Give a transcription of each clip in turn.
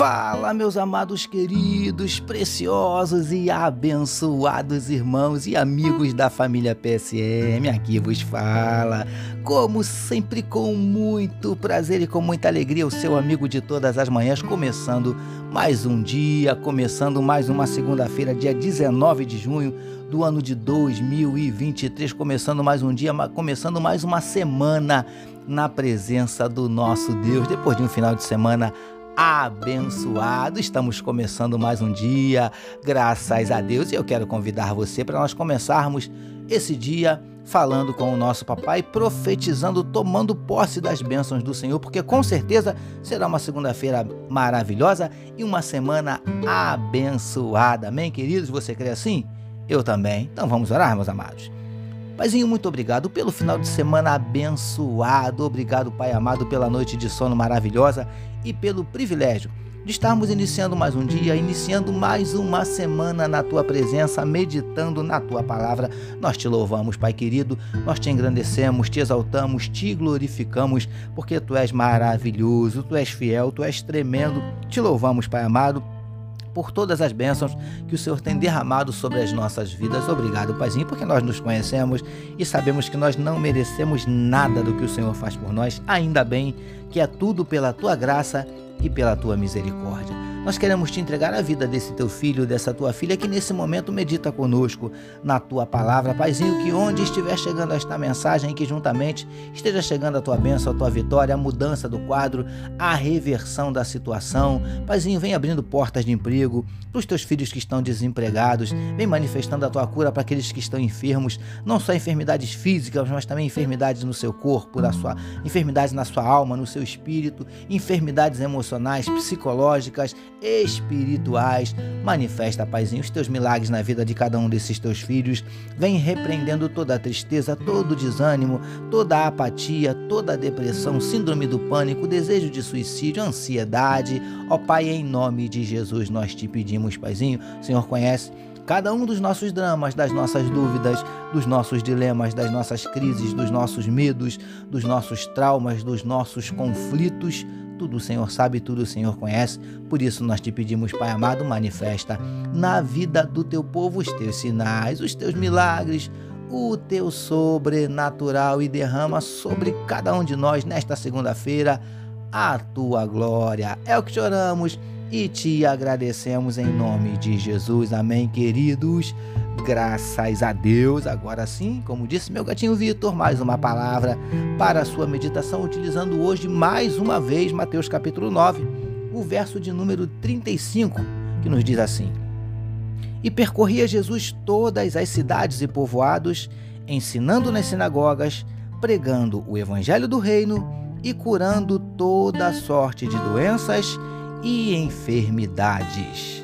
Fala, meus amados queridos, preciosos e abençoados irmãos e amigos da família PSM. Aqui vos fala, como sempre, com muito prazer e com muita alegria, o seu amigo de todas as manhãs, começando mais um dia, começando mais uma segunda-feira, dia 19 de junho do ano de 2023, começando mais um dia, começando mais uma semana na presença do nosso Deus, depois de um final de semana abençoado. Estamos começando mais um dia, graças a Deus, e eu quero convidar você para nós começarmos esse dia falando com o nosso papai, profetizando, tomando posse das bênçãos do Senhor, porque com certeza será uma segunda-feira maravilhosa e uma semana abençoada. Amém, queridos? Você crê assim? Eu também. Então vamos orar, meus amados. Paizinho, muito obrigado pelo final de semana abençoado. Obrigado, Pai amado, pela noite de sono maravilhosa e pelo privilégio de estarmos iniciando mais um dia, iniciando mais uma semana na tua presença, meditando na tua palavra. Nós te louvamos, Pai querido, nós te engrandecemos, te exaltamos, te glorificamos, porque tu és maravilhoso, tu és fiel, tu és tremendo. Te louvamos, Pai amado por todas as bênçãos que o Senhor tem derramado sobre as nossas vidas. Obrigado, Paizinho, porque nós nos conhecemos e sabemos que nós não merecemos nada do que o Senhor faz por nós. Ainda bem que é tudo pela tua graça e pela tua misericórdia. Nós queremos te entregar a vida desse teu filho, dessa tua filha que nesse momento medita conosco na tua palavra. Paizinho, que onde estiver chegando esta mensagem, que juntamente esteja chegando a tua bênção, a tua vitória, a mudança do quadro, a reversão da situação. Paizinho, vem abrindo portas de emprego para os teus filhos que estão desempregados, vem manifestando a tua cura para aqueles que estão enfermos, não só enfermidades físicas, mas também enfermidades no seu corpo, na sua enfermidades na sua alma, no seu espírito, enfermidades emocionais, psicológicas, espirituais. Manifesta, Paizinho, os teus milagres na vida de cada um desses teus filhos. Vem repreendendo toda a tristeza, todo o desânimo, toda a apatia, toda a depressão, síndrome do pânico, desejo de suicídio, ansiedade. Ó Pai, em nome de Jesus nós te pedimos, Paizinho. O Senhor conhece cada um dos nossos dramas, das nossas dúvidas, dos nossos dilemas, das nossas crises, dos nossos medos, dos nossos traumas, dos nossos conflitos. Tudo o Senhor sabe, tudo o Senhor conhece. Por isso nós te pedimos, Pai amado, manifesta na vida do teu povo os teus sinais, os teus milagres, o teu sobrenatural e derrama sobre cada um de nós nesta segunda-feira a tua glória. É o que choramos e te agradecemos em nome de Jesus. Amém, queridos. Graças a Deus. Agora sim, como disse meu gatinho Vitor, mais uma palavra para a sua meditação, utilizando hoje mais uma vez Mateus capítulo 9, o verso de número 35, que nos diz assim: E percorria Jesus todas as cidades e povoados, ensinando nas sinagogas, pregando o evangelho do reino e curando toda sorte de doenças e enfermidades.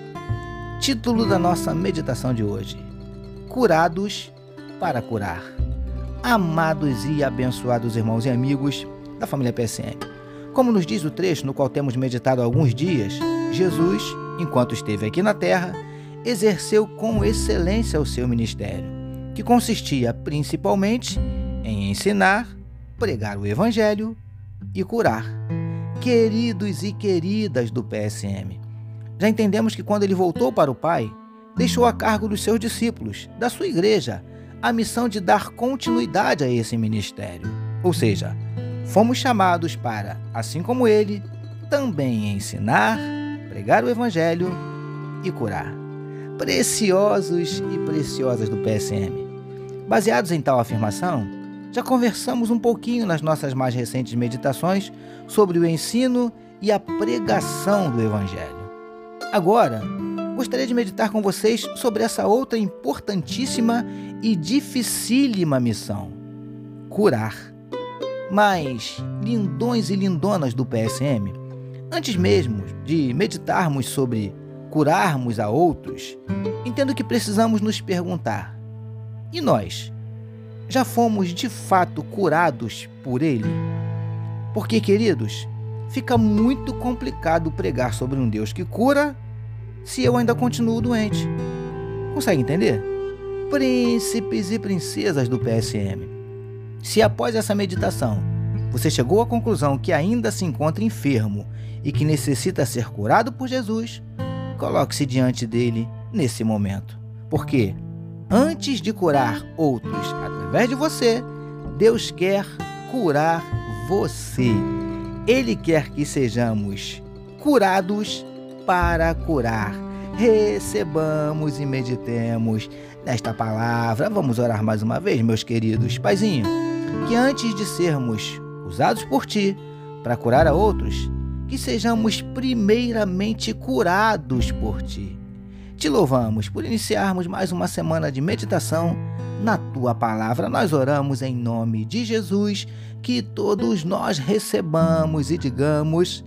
Título da nossa meditação de hoje: Curados para curar. Amados e abençoados irmãos e amigos da família PSM. Como nos diz o trecho no qual temos meditado há alguns dias, Jesus, enquanto esteve aqui na terra, exerceu com excelência o seu ministério, que consistia principalmente em ensinar, pregar o evangelho e curar queridos e queridas do PSM. Já entendemos que quando ele voltou para o Pai, deixou a cargo dos seus discípulos, da sua igreja, a missão de dar continuidade a esse ministério. Ou seja, fomos chamados para, assim como ele, também ensinar, pregar o Evangelho e curar. Preciosos e preciosas do PSM. Baseados em tal afirmação, já conversamos um pouquinho nas nossas mais recentes meditações sobre o ensino e a pregação do Evangelho. Agora, gostaria de meditar com vocês sobre essa outra importantíssima e dificílima missão: curar. Mas, lindões e lindonas do PSM, antes mesmo de meditarmos sobre curarmos a outros, entendo que precisamos nos perguntar: e nós? Já fomos de fato curados por Ele? Porque, queridos, fica muito complicado pregar sobre um Deus que cura se eu ainda continuo doente. Consegue entender? Príncipes e princesas do PSM. Se após essa meditação você chegou à conclusão que ainda se encontra enfermo e que necessita ser curado por Jesus, coloque-se diante dele nesse momento. Porque antes de curar outros através de você, Deus quer curar você. Ele quer que sejamos curados para curar. Recebamos e meditemos nesta palavra. Vamos orar mais uma vez, meus queridos. Paizinho, que antes de sermos usados por ti para curar a outros, que sejamos primeiramente curados por ti. Te louvamos por iniciarmos mais uma semana de meditação na tua palavra. Nós oramos em nome de Jesus, que todos nós recebamos e digamos.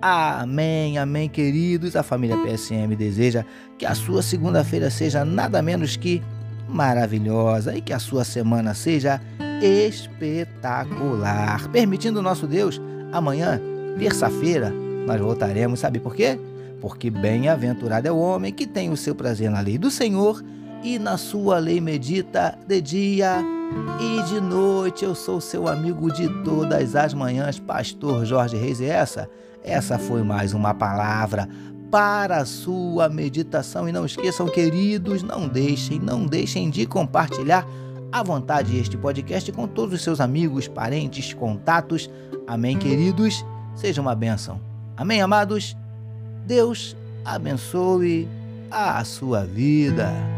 Amém, amém, queridos. A família PSM deseja que a sua segunda-feira seja nada menos que maravilhosa e que a sua semana seja espetacular. Permitindo nosso Deus, amanhã, terça-feira, nós voltaremos. Sabe por quê? Porque bem-aventurado é o homem que tem o seu prazer na lei do Senhor e na sua lei medita de dia e de noite. Eu sou seu amigo de todas as manhãs, pastor Jorge Reis. E essa, essa foi mais uma palavra para a sua meditação. E não esqueçam, queridos, não deixem, não deixem de compartilhar à vontade este podcast com todos os seus amigos, parentes, contatos. Amém, queridos? Seja uma bênção. Amém, amados? Deus abençoe a sua vida.